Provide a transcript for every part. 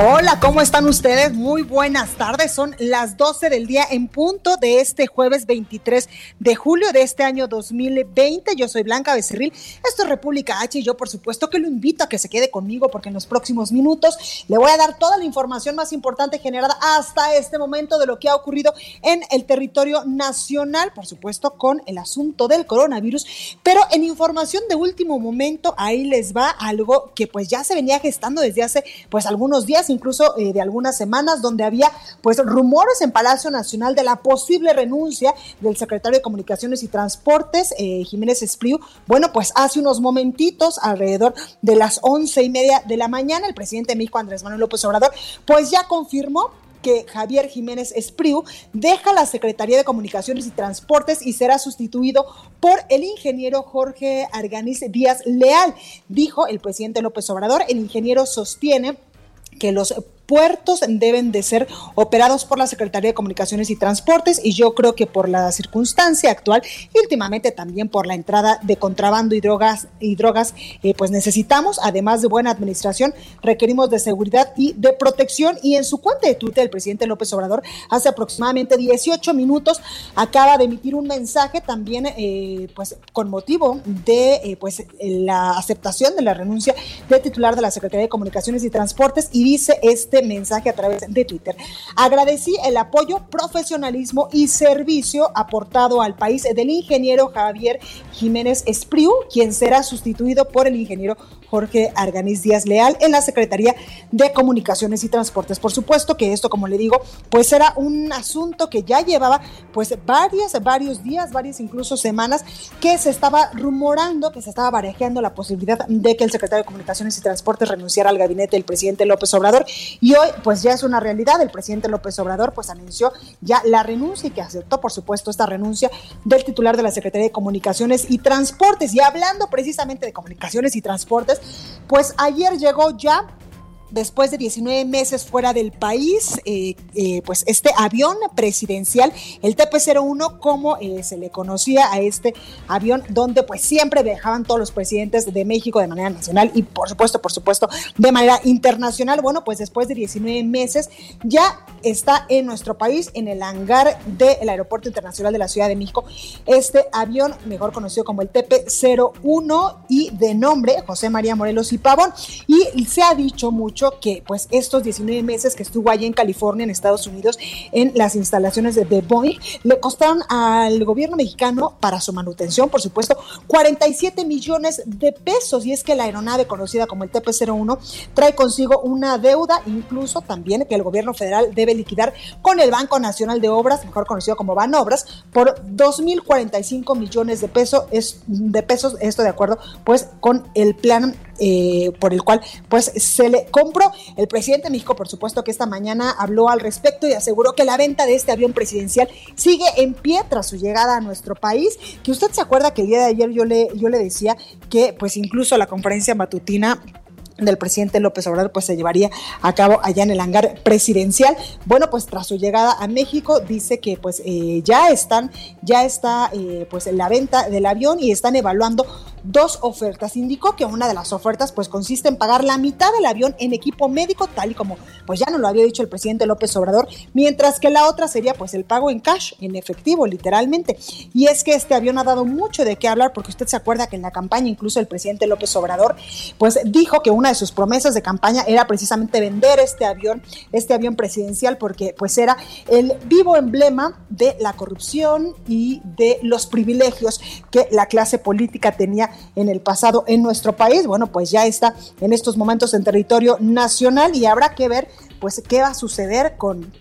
Hola, ¿cómo están ustedes? Muy buenas tardes. Son las 12 del día en punto de este jueves 23 de julio de este año 2020. Yo soy Blanca Becerril. Esto es República H y yo por supuesto que lo invito a que se quede conmigo porque en los próximos minutos le voy a dar toda la información más importante generada hasta este momento de lo que ha ocurrido en el territorio nacional, por supuesto con el asunto del coronavirus, pero en información de último momento ahí les va algo que pues ya se venía gestando desde hace pues algunos días incluso eh, de algunas semanas, donde había pues rumores en Palacio Nacional de la posible renuncia del secretario de Comunicaciones y Transportes, eh, Jiménez Espriu. Bueno, pues hace unos momentitos, alrededor de las once y media de la mañana, el presidente de Andrés Manuel López Obrador, pues ya confirmó que Javier Jiménez Espriu deja la Secretaría de Comunicaciones y Transportes y será sustituido por el ingeniero Jorge Arganiz Díaz Leal. Dijo el presidente López Obrador, el ingeniero sostiene que los puertos deben de ser operados por la Secretaría de Comunicaciones y Transportes y yo creo que por la circunstancia actual y últimamente también por la entrada de contrabando y drogas y drogas eh, pues necesitamos además de buena administración requerimos de seguridad y de protección. Y en su cuenta de Twitter el presidente López Obrador hace aproximadamente 18 minutos acaba de emitir un mensaje también eh, pues con motivo de eh, pues la aceptación de la renuncia del titular de la Secretaría de Comunicaciones y Transportes y dice este mensaje a través de Twitter. Agradecí el apoyo, profesionalismo y servicio aportado al país del ingeniero Javier Jiménez Espriu, quien será sustituido por el ingeniero Jorge Arganiz Díaz Leal en la Secretaría de Comunicaciones y Transportes. Por supuesto que esto, como le digo, pues era un asunto que ya llevaba pues varias, varios días, varias incluso semanas que se estaba rumorando, que se estaba barajando la posibilidad de que el secretario de Comunicaciones y Transportes renunciara al gabinete del presidente López Obrador y hoy pues ya es una realidad. El presidente López Obrador pues anunció ya la renuncia y que aceptó por supuesto esta renuncia del titular de la Secretaría de Comunicaciones y Transportes. Y hablando precisamente de comunicaciones y transportes, pues ayer llegó ya después de 19 meses fuera del país, eh, eh, pues este avión presidencial, el TP-01, como eh, se le conocía a este avión, donde pues siempre viajaban todos los presidentes de México de manera nacional y por supuesto, por supuesto, de manera internacional. Bueno, pues después de 19 meses ya está en nuestro país, en el hangar del Aeropuerto Internacional de la Ciudad de México, este avión, mejor conocido como el TP-01 y de nombre José María Morelos y Pavón. Y se ha dicho mucho que pues estos 19 meses que estuvo allí en California, en Estados Unidos, en las instalaciones de, Boeing, le costaron al gobierno mexicano para su manutención, por supuesto, 47 millones de pesos. Y es que la aeronave conocida como el TP-01 trae consigo una deuda, incluso también que el gobierno federal debe liquidar con el Banco Nacional de Obras, mejor conocido como Banobras, por 2.045 millones de pesos, es, de pesos, esto de acuerdo pues con el plan eh, por el cual pues se le El presidente de México, por supuesto, que esta mañana habló al respecto y aseguró que la venta de este avión presidencial sigue en pie tras su llegada a nuestro país. Que usted se acuerda que el día de ayer yo le, yo le decía que pues incluso la conferencia matutina del presidente López Obrador pues se llevaría a cabo allá en el hangar presidencial. Bueno, pues tras su llegada a México dice que pues eh, ya están, ya está eh, pues en la venta del avión y están evaluando dos ofertas. Indicó que una de las ofertas pues consiste en pagar la mitad del avión en equipo médico, tal y como pues ya nos lo había dicho el presidente López Obrador, mientras que la otra sería pues el pago en cash, en efectivo, literalmente. Y es que este avión ha dado mucho de qué hablar porque usted se acuerda que en la campaña incluso el presidente López Obrador pues dijo que una de sus promesas de campaña era precisamente vender este avión, este avión presidencial, porque pues era el vivo emblema de la corrupción y de los privilegios que la clase política tenía en el pasado en nuestro país. Bueno, pues ya está en estos momentos en territorio nacional y habrá que ver pues qué va a suceder con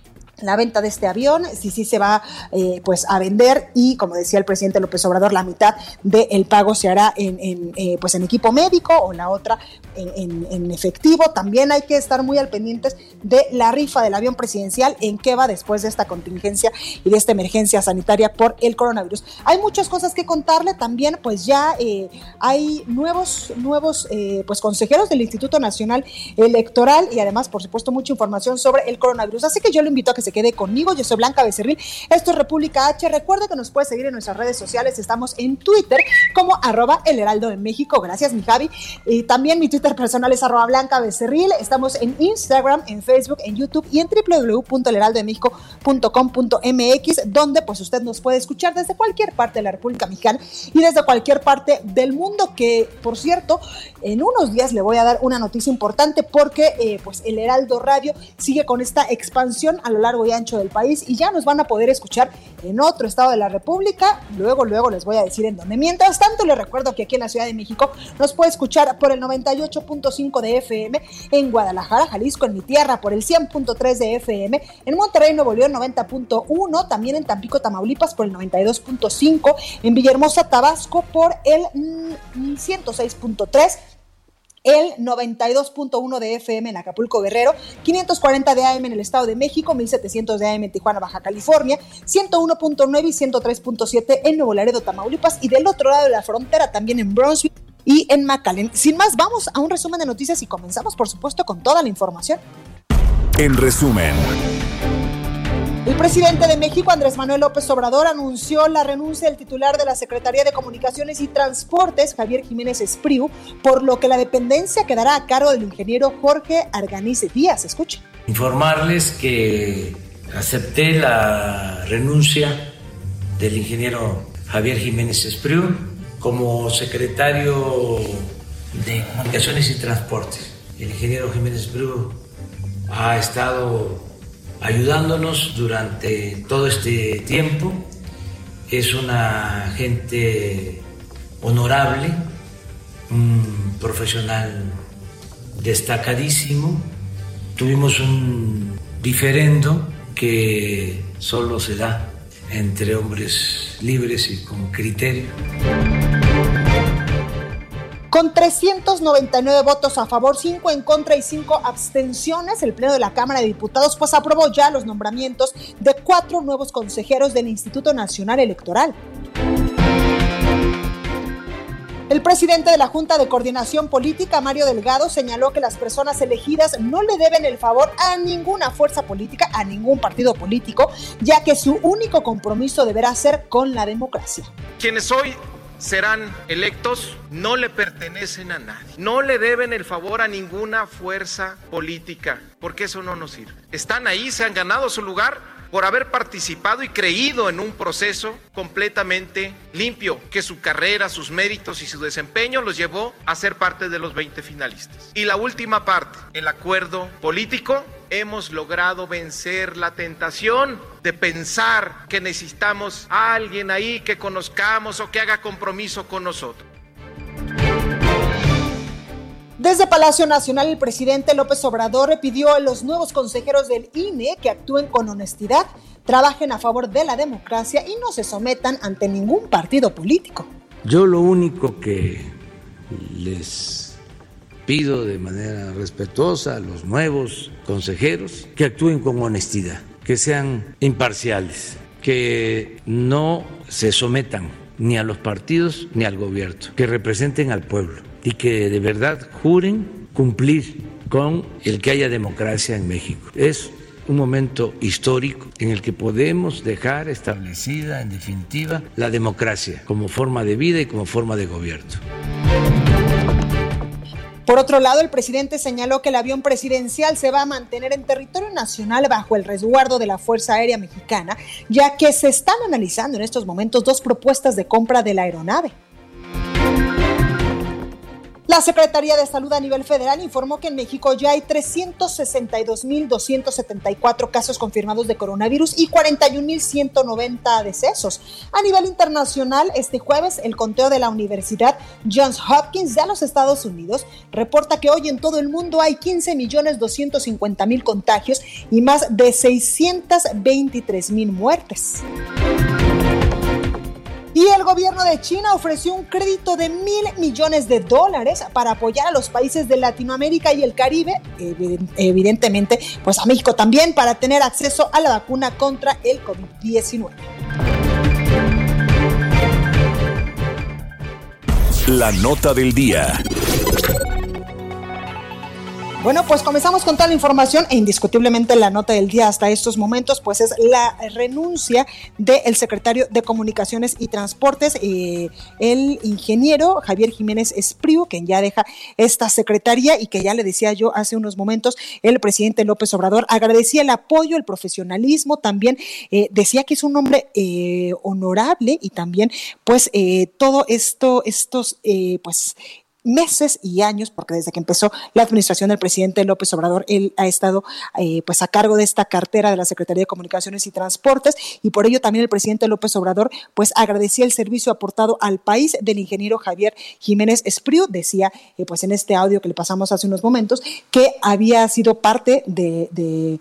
la venta de este avión, si sí se va eh, pues a vender y como decía el presidente López Obrador, la mitad del pago se hará en, eh, pues en equipo médico o la otra en, efectivo. También hay que estar muy al pendientes de la rifa del avión presidencial, en qué va después de esta contingencia y de esta emergencia sanitaria por el coronavirus. Hay muchas cosas que contarle, también pues ya eh, hay nuevos, nuevos pues consejeros del Instituto Nacional Electoral y además por supuesto mucha información sobre el coronavirus. Así que yo lo invito a que se quede conmigo. Yo soy Blanca Becerril. Esto es República H. Recuerda que nos puedes seguir en nuestras redes sociales. Estamos en Twitter como arroba el heraldo de México. Gracias, mi Javi. Y también mi Twitter personal es arroba Blanca Becerril. Estamos en Instagram, en Facebook, en YouTube y en www.elheraldodemexico.com.mx, donde pues usted nos puede escuchar desde cualquier parte de la República Mexicana y desde cualquier parte del mundo. Que, por cierto, en unos días le voy a dar una noticia importante porque eh, pues el Heraldo Radio sigue con esta expansión a lo largo y ancho del país y ya nos van a poder escuchar en otro estado de la República. Luego, luego les voy a decir en dónde. Mientras tanto, les recuerdo que aquí en la Ciudad de México nos puede escuchar por el 98.5 de FM, en Guadalajara, Jalisco, en mi tierra, por el 100.3 de FM, en Monterrey, Nuevo León, 90.1, también en Tampico, Tamaulipas, por el 92.5, en Villahermosa, Tabasco, por el 106.3 mm, el 92.1 de FM en Acapulco Guerrero, 540 de AM en el Estado de México, 1700 de AM en Tijuana, Baja California, 101.9 y 103.7 en Nuevo Laredo, Tamaulipas y del otro lado de la frontera también en Brunswick y en McAllen. Sin más, vamos a un resumen de noticias y comenzamos por supuesto con toda la información. En resumen. El presidente de México, Andrés Manuel López Obrador, anunció la renuncia del titular de la Secretaría de Comunicaciones y Transportes, Javier Jiménez Espriu, por lo que la dependencia quedará a cargo del ingeniero Jorge Arganice Díaz. Escuche. Informarles que acepté la renuncia del ingeniero Javier Jiménez Espriu como secretario de Comunicaciones y Transportes. El ingeniero Jiménez Espriu ha estado ayudándonos durante todo este tiempo. Es una gente honorable, un profesional destacadísimo. Tuvimos un diferendo que solo se da entre hombres libres y con criterio. Con 399 votos a favor, 5 en contra y 5 abstenciones, el Pleno de la Cámara de Diputados pues aprobó ya los nombramientos de cuatro nuevos consejeros del Instituto Nacional Electoral. El presidente de la Junta de Coordinación Política, Mario Delgado, señaló que las personas elegidas no le deben el favor a ninguna fuerza política, a ningún partido político, ya que su único compromiso deberá ser con la democracia. Quienes hoy serán electos no le pertenecen a nadie. No le deben el favor a ninguna fuerza política, porque eso no nos sirve. Están ahí, se han ganado su lugar por haber participado y creído en un proceso completamente limpio, que su carrera, sus méritos y su desempeño los llevó a ser parte de los 20 finalistas. Y la última parte, el acuerdo político, hemos logrado vencer la tentación de pensar que necesitamos a alguien ahí que conozcamos o que haga compromiso con nosotros. Desde Palacio Nacional, el presidente López Obrador pidió a los nuevos consejeros del INE que actúen con honestidad, trabajen a favor de la democracia y no se sometan ante ningún partido político. Yo lo único que les pido de manera respetuosa a los nuevos consejeros que actúen con honestidad, que sean imparciales, que no se sometan ni a los partidos ni al gobierno, que representen al pueblo y que de verdad juren cumplir con el que haya democracia en México. Es un momento histórico en el que podemos dejar establecida, en definitiva, la democracia como forma de vida y como forma de gobierno. Por otro lado, el presidente señaló que el avión presidencial se va a mantener en territorio nacional bajo el resguardo de la Fuerza Aérea Mexicana, ya que se están analizando en estos momentos dos propuestas de compra de la aeronave. La Secretaría de Salud a nivel federal informó que en México ya hay 362.274 casos confirmados de coronavirus y 41.190 decesos. A nivel internacional, este jueves, el conteo de la Universidad Johns Hopkins de los Estados Unidos reporta que hoy en todo el mundo hay 15.250.000 contagios y más de 623.000 muertes. Y el gobierno de China ofreció un crédito de mil millones de dólares para apoyar a los países de Latinoamérica y el Caribe, evidentemente, pues a México también, para tener acceso a la vacuna contra el COVID-19. La nota del día. Bueno, pues comenzamos con toda la información e indiscutiblemente la nota del día hasta estos momentos, pues es la renuncia del secretario de Comunicaciones y Transportes, eh, el ingeniero Javier Jiménez Espriu, quien ya deja esta secretaría y que ya le decía yo hace unos momentos, el presidente López Obrador agradecía el apoyo, el profesionalismo, también eh, decía que es un hombre eh, honorable y también pues todo esto, estos pues meses y años, porque desde que empezó la administración del presidente López Obrador, él ha estado eh, pues a cargo de esta cartera de la Secretaría de Comunicaciones y Transportes y por ello también el presidente López Obrador pues agradecía el servicio aportado al país del ingeniero Javier Jiménez Espriu, decía eh, pues en este audio que le pasamos hace unos momentos que había sido parte de de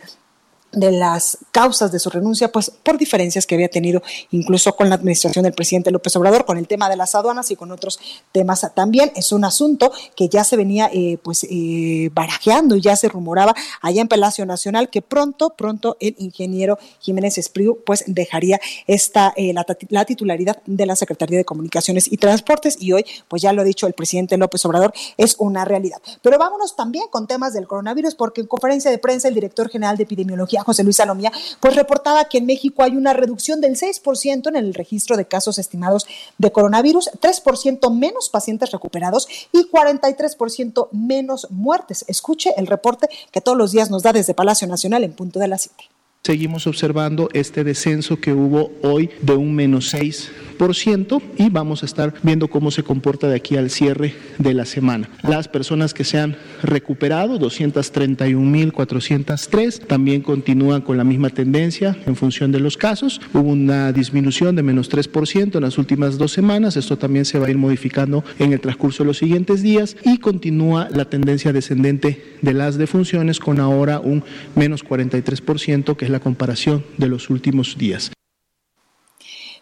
las causas de su renuncia, pues por diferencias que había tenido incluso con la administración del presidente López Obrador, con el tema de las aduanas y con otros temas también. Es un asunto que ya se venía eh, pues eh, barajeando y ya se rumoraba allá en Palacio Nacional que pronto, pronto el ingeniero Jiménez Espriu pues dejaría esta eh, la, titularidad de la Secretaría de Comunicaciones y Transportes y hoy pues ya lo ha dicho el presidente López Obrador, es una realidad. Pero vámonos también con temas del coronavirus porque en conferencia de prensa el director general de epidemiología José Luis Salomía, pues reportaba que en México hay una reducción del 6% en el registro de casos estimados de coronavirus, 3% menos pacientes recuperados y 43% menos muertes. Escuche el reporte que todos los días nos da desde Palacio Nacional en punto de la City. Seguimos observando este descenso que hubo hoy de un menos 6 y vamos a estar viendo cómo se comporta de aquí al cierre de la semana. Las personas que se han recuperado, 231.403, también continúan con la misma tendencia en función de los casos. Hubo una disminución de menos 3% en las últimas dos semanas. Esto también se va a ir modificando en el transcurso de los siguientes días y continúa la tendencia descendente de las defunciones con ahora un menos 43%, que es la comparación de los últimos días.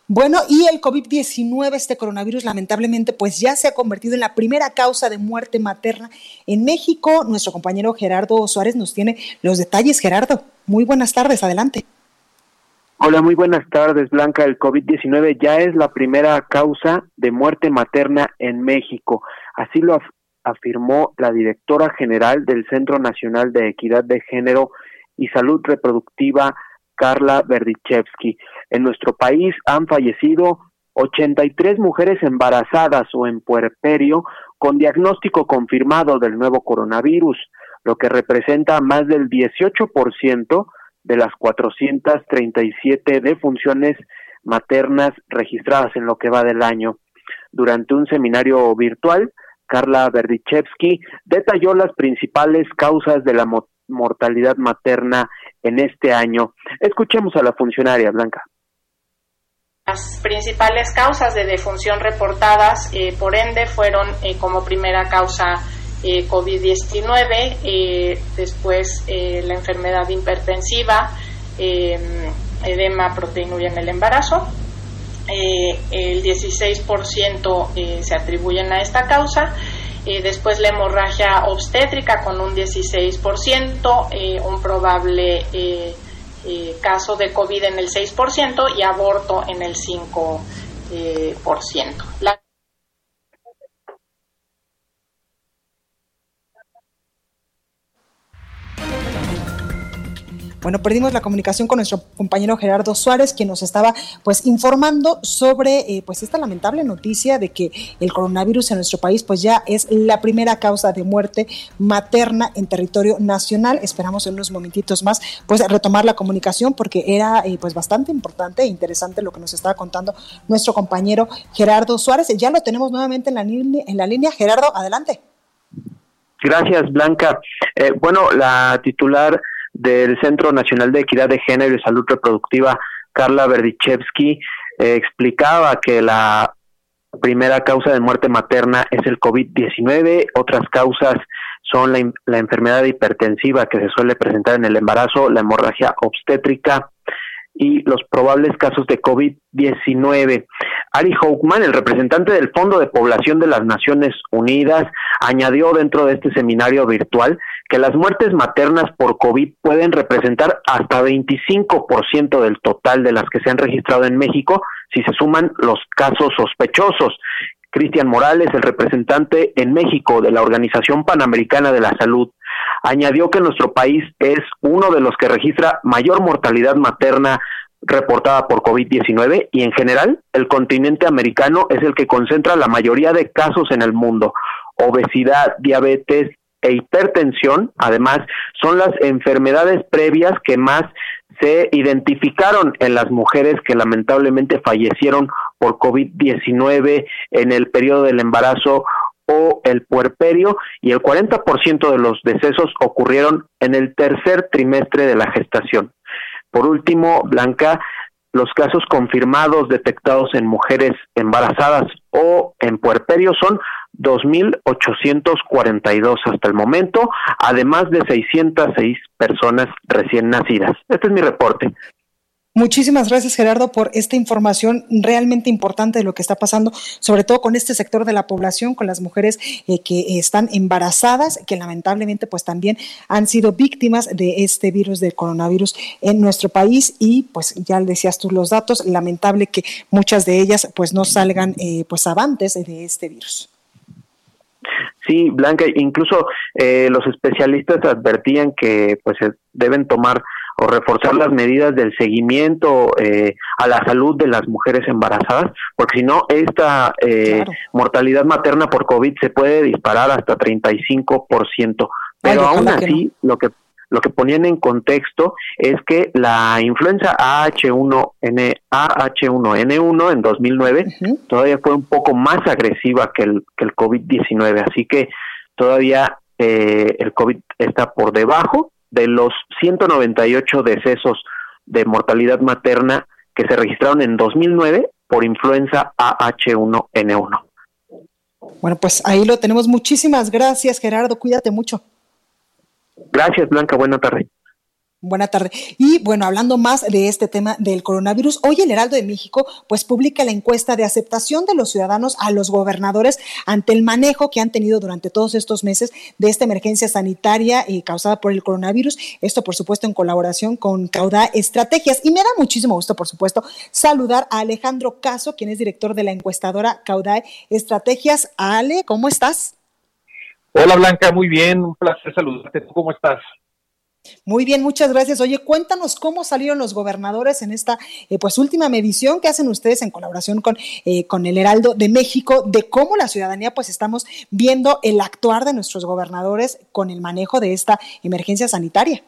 Bueno, y el COVID-19, este coronavirus, lamentablemente, pues ya se ha convertido en la primera causa de muerte materna en México. Nuestro compañero Gerardo Suárez nos tiene los detalles. Gerardo, muy buenas tardes, adelante. Hola, muy buenas tardes, Blanca. El COVID-19 ya es la primera causa de muerte materna en México. Así lo afirmó la directora general del Centro Nacional de Equidad de Género y Salud Reproductiva, Carla Berdichevsky. En nuestro país han fallecido 83 mujeres embarazadas o en puerperio con diagnóstico confirmado del nuevo coronavirus, lo que representa más del 18% de las 437 defunciones maternas registradas en lo que va del año. Durante un seminario virtual, Carla Berdichevsky detalló las principales causas de la mortalidad materna en este año. Escuchemos a la funcionaria Blanca. Las principales causas de defunción reportadas, eh, por ende, fueron eh, como primera causa eh, COVID-19, después la enfermedad hipertensiva, edema proteinuria en el embarazo. el 16% se atribuyen a esta causa después la hemorragia obstétrica con un 16%, eh, un probable eh, eh, caso de COVID en el 6% y aborto en el 5%. La Bueno, perdimos la comunicación con nuestro compañero Gerardo Suárez, quien nos estaba pues informando sobre eh, pues esta lamentable noticia de que el coronavirus en nuestro país pues ya es la primera causa de muerte materna en territorio nacional. Esperamos en unos momentitos más pues retomar la comunicación porque era eh, pues bastante importante e interesante lo que nos estaba contando nuestro compañero Gerardo Suárez. Ya lo tenemos nuevamente en la, en la línea. Gerardo, adelante. Gracias, Blanca. Eh, bueno, la titular del Centro Nacional de Equidad de Género y Salud Reproductiva, Carla Berdichevsky, eh, explicaba que la primera causa de muerte materna es el COVID-19, otras causas son la, la, enfermedad hipertensiva que se suele presentar en el embarazo, la hemorragia obstétrica y los probables casos de COVID-19. Ari Hochman, el representante del Fondo de Población de las Naciones Unidas, añadió dentro de este seminario virtual que las muertes maternas por COVID pueden representar hasta 25% del total de las que se han registrado en México si se suman los casos sospechosos. Cristian Morales, el representante en México de la Organización Panamericana de la Salud, añadió que nuestro país es uno de los que registra mayor mortalidad materna reportada por COVID-19 y en general el continente americano es el que concentra la mayoría de casos en el mundo. Obesidad, diabetes e hipertensión, además, son las enfermedades previas que más se identificaron en las mujeres que lamentablemente fallecieron por COVID-19 en el periodo del embarazo o el puerperio y el 40% de los decesos ocurrieron en el tercer trimestre de la gestación. Por último, Blanca, los casos confirmados detectados en mujeres embarazadas o en puerperio son 2.842 hasta el momento, además de 606 personas recién nacidas. Este es mi reporte. Muchísimas gracias Gerardo por esta información realmente importante de lo que está pasando, sobre todo con este sector de la población, con las mujeres eh, que están embarazadas, que lamentablemente pues también han sido víctimas de este virus del coronavirus en nuestro país y pues ya decías tú los datos, lamentable que muchas de ellas pues no salgan eh, pues avantes de este virus. Sí, Blanca, incluso eh, los especialistas advertían que pues deben tomar o reforzar las medidas del seguimiento eh, a la salud de las mujeres embarazadas, porque si no, esta eh, mortalidad materna por COVID se puede disparar hasta 35%. Pero aún así, lo que lo que ponían en contexto es que la influenza AH1N, AH1N1 en 2009 todavía fue un poco más agresiva que el, que el COVID-19, así que todavía eh, el COVID está por debajo de los 198 decesos de mortalidad materna que se registraron en 2009 por influenza AH1N1. Bueno, pues ahí lo tenemos. Muchísimas gracias, Gerardo. Cuídate mucho. Gracias, Blanca. Buena tarde. Buena tarde. Y bueno, hablando más de este tema del coronavirus, hoy el Heraldo de México pues publica la encuesta de aceptación de los ciudadanos a los gobernadores ante el manejo que han tenido durante todos estos meses de esta emergencia sanitaria eh, causada por el coronavirus. Esto, por supuesto, en colaboración con Cauda Estrategias. Y me da muchísimo gusto, por supuesto, saludar a Alejandro Caso, quien es director de la encuestadora Cauda Estrategias. Ale, ¿cómo estás? Hola Blanca, muy bien, un placer saludarte. ¿Cómo estás? Muy bien, muchas gracias. Oye, cuéntanos cómo salieron los gobernadores en esta eh, pues última medición que hacen ustedes en colaboración con, eh, con el Heraldo de México, de cómo la ciudadanía pues estamos viendo el actuar de nuestros gobernadores con el manejo de esta emergencia sanitaria.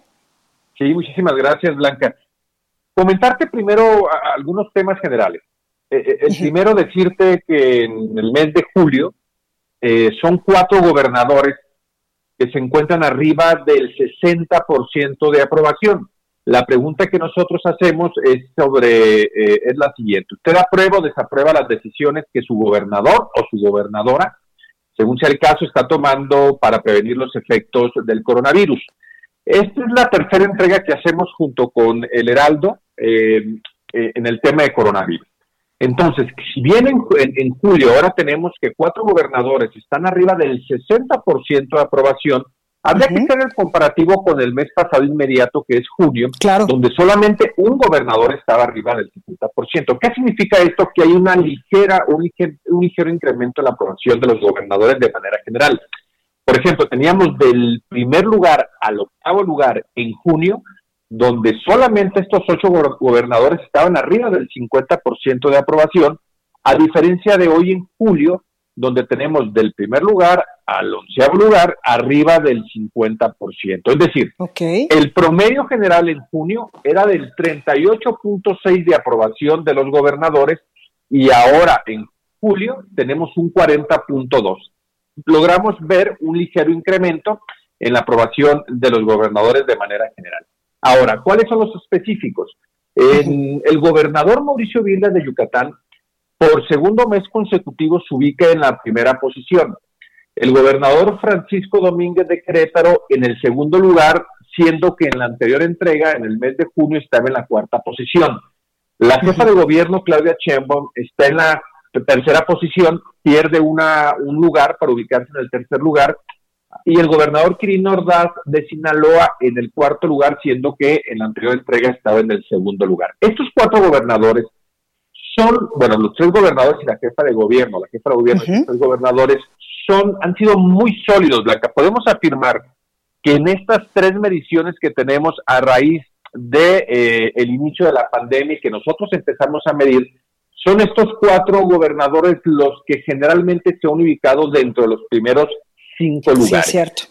Sí, muchísimas gracias, Blanca. Comentarte primero algunos temas generales. Eh, el primero decirte que en el mes de julio son cuatro gobernadores que se encuentran arriba del 60% de aprobación. La pregunta que nosotros hacemos es sobre eh, es la siguiente: ¿Usted aprueba o desaprueba las decisiones que su gobernador o su gobernadora, según sea el caso, está tomando para prevenir los efectos del coronavirus? Esta es la tercera entrega que hacemos junto con el Heraldo eh, eh, en el tema de coronavirus. Entonces, si bien en, julio ahora tenemos que cuatro gobernadores están arriba del 60% de aprobación, habría que hacer el comparativo con el mes pasado inmediato, que es junio, donde solamente un gobernador estaba arriba del 50%. ¿Qué significa esto? Que hay una ligera, un ligero incremento en la aprobación de los gobernadores de manera general. Por ejemplo, teníamos del primer lugar al octavo lugar en junio donde solamente estos ocho gobernadores estaban arriba del 50% de aprobación, a diferencia de hoy en julio, donde tenemos del primer lugar al onceavo lugar arriba del 50%. Es decir, el promedio general en junio era del 38.6 de aprobación de los gobernadores y ahora en julio tenemos un 40.2. logramos ver un ligero incremento en la aprobación de los gobernadores de manera general. Ahora, ¿cuáles son los específicos? el gobernador Mauricio Vila de Yucatán, por segundo mes consecutivo, se ubica en la primera posición. El gobernador Francisco Domínguez de Querétaro en el segundo lugar, siendo que en la anterior entrega, en el mes de junio, estaba en la cuarta posición. La jefa de gobierno, Claudia Sheinbaum, está en la tercera posición, pierde una, un lugar para ubicarse en el tercer lugar, y el gobernador Quirino Ordaz de Sinaloa en el cuarto lugar, siendo que en la anterior entrega estaba en el segundo lugar. Estos cuatro gobernadores son, bueno, los tres gobernadores y la jefa de gobierno, la jefa de gobierno y los tres gobernadores son, han sido muy sólidos, Blanca. Podemos afirmar que en estas tres mediciones que tenemos a raíz de eh, el inicio de la pandemia y que nosotros empezamos a medir, son estos cuatro gobernadores los que generalmente se han ubicado dentro de los primeros cinco lugares. Sí, cierto.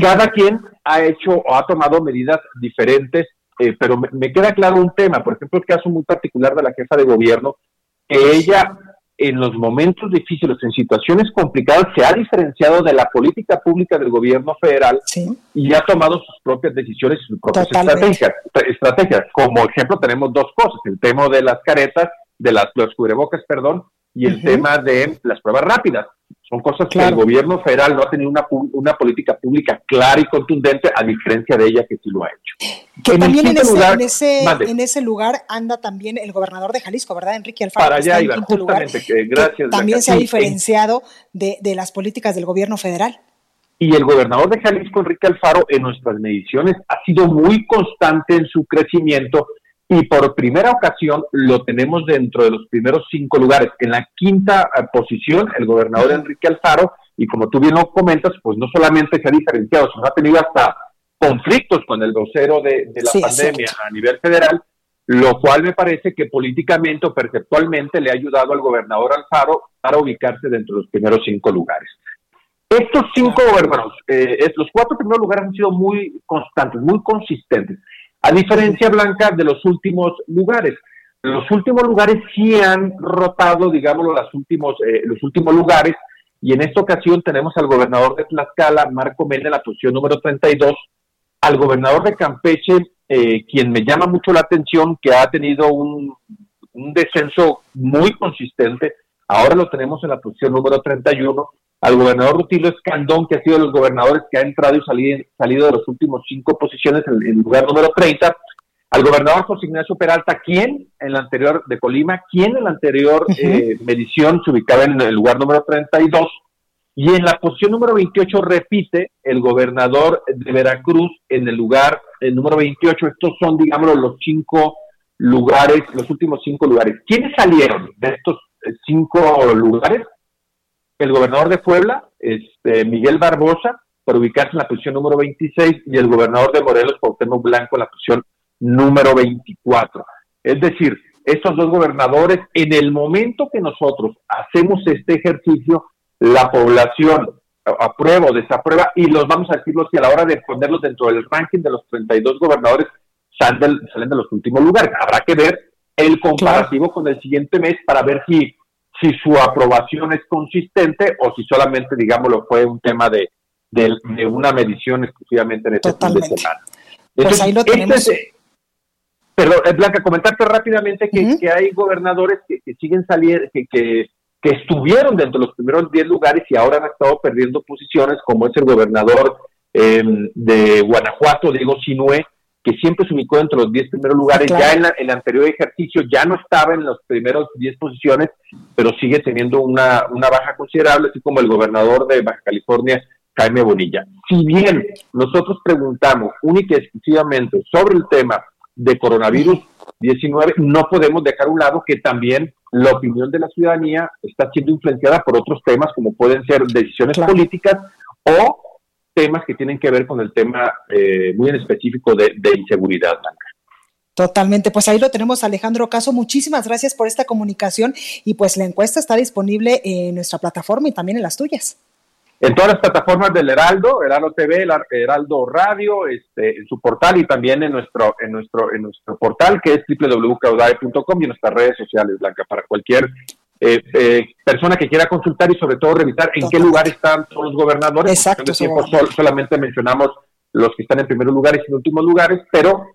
Cada quien ha hecho o ha tomado medidas diferentes, eh, pero me, queda claro un tema, por ejemplo, el caso muy particular de la jefa de gobierno, que ella en los momentos difíciles, en situaciones complicadas, se ha diferenciado de la política pública del gobierno federal y ha tomado sus propias decisiones y sus propias estrategias, estrategias. Como ejemplo tenemos dos cosas, el tema de las caretas, de las, los cubrebocas, perdón, y el tema de las pruebas rápidas. Son cosas que el gobierno federal no ha tenido una, una política pública clara y contundente, a diferencia de ella que sí lo ha hecho. Que también en ese, lugar, en, ese, lugar anda también el gobernador de Jalisco, ¿verdad? Enrique Alfaro. Para allá iba, justamente. gracias. también se ha diferenciado de, de las políticas del gobierno federal. Y el gobernador de Jalisco, Enrique Alfaro, en nuestras mediciones ha sido muy constante en su crecimiento y por primera ocasión lo tenemos dentro de los primeros cinco lugares. En la quinta eh, posición, el gobernador Enrique Alfaro, y como tú bien lo comentas, pues no solamente se ha diferenciado, sino ha tenido hasta conflictos con el vocero de, la pandemia a nivel federal, lo cual me parece que políticamente o perceptualmente le ha ayudado al gobernador Alfaro para ubicarse dentro de los primeros cinco lugares. Estos cinco gobernadores, eh, los cuatro primeros lugares han sido muy constantes, muy consistentes. A diferencia, Blanca, de los últimos lugares. Los últimos lugares sí han rotado, digámoslo, los últimos, eh, los últimos lugares, y en esta ocasión tenemos al gobernador de Tlaxcala, Marco Mena, en la posición número 32, al gobernador de Campeche, eh, quien me llama mucho la atención, que ha tenido un, un descenso muy consistente, ahora lo tenemos en la posición número 31, al gobernador Rutilio Escandón, que ha sido de los gobernadores que ha entrado y salido, salido de los últimos cinco posiciones en el lugar número 30, al gobernador José Ignacio Peralta, quien en la anterior de Colima, quien en la anterior eh, medición se ubicaba en el lugar número 32, y en la posición número 28 repite el gobernador de Veracruz en el lugar el número 28. Estos son, digamos, los cinco lugares, los últimos cinco lugares. ¿Quiénes salieron de estos eh, cinco lugares? El gobernador de Puebla, este, Miguel Barbosa, por ubicarse en la posición número 26, y el gobernador de Morelos, Cuauhtémoc Blanco, en la posición número 24. Es decir, estos dos gobernadores, en el momento que nosotros hacemos este ejercicio, la población aprueba o desaprueba, y los vamos a decirlo si a la hora de ponerlos dentro del ranking de los 32 gobernadores salen, salen de los últimos lugares. Habrá que ver el comparativo con el siguiente mes para ver si si su aprobación es consistente o si solamente, digámoslo, fue un tema de, de, una medición exclusivamente en este fin de semana. pues ahí lo este tenemos. perdón, eh, Blanca, comentarte rápidamente que, hay gobernadores que, siguen saliendo, que, que, estuvieron dentro de los primeros 10 lugares y ahora han estado perdiendo posiciones, como es el gobernador em, de Guanajuato, Diego Sinue, que siempre se ubicó entre los 10 primeros lugares, ya en, el anterior ejercicio ya no estaba en los primeros 10 posiciones, pero sigue teniendo una, una baja considerable, así como el gobernador de Baja California, Jaime Bonilla. Si bien nosotros preguntamos única y exclusivamente sobre el tema de coronavirus 19, no podemos dejar a un lado que también la opinión de la ciudadanía está siendo influenciada por otros temas como pueden ser decisiones políticas o temas que tienen que ver con el tema eh, muy en específico de, inseguridad, Blanca. Totalmente, pues ahí lo tenemos Alejandro Caso, muchísimas gracias por esta comunicación y pues la encuesta está disponible en nuestra plataforma y también en las tuyas. En todas las plataformas del Heraldo, Heraldo TV, Heraldo Radio, este, en su portal y también en nuestro, en nuestro, en nuestro portal que es www.caudai.com y en nuestras redes sociales, Blanca, para cualquier eh, eh, persona que quiera consultar y sobre todo revisar en qué lugar están todos los gobernadores. Exacto. Tiempo, solamente mencionamos los que están en primeros lugares y en últimos lugares, pero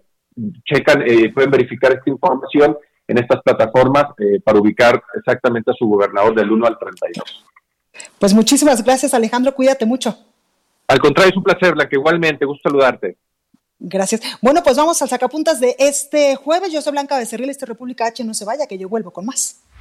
checan, eh, pueden verificar esta información en estas plataformas para ubicar exactamente a su gobernador del 1 al 32. Pues muchísimas gracias Alejandro, cuídate mucho. Al contrario, es un placer, Blanca, igualmente, gusto saludarte. Gracias. Bueno, pues vamos al sacapuntas de este jueves. Yo soy Blanca Becerril, este República H, no se vaya, que yo vuelvo con más.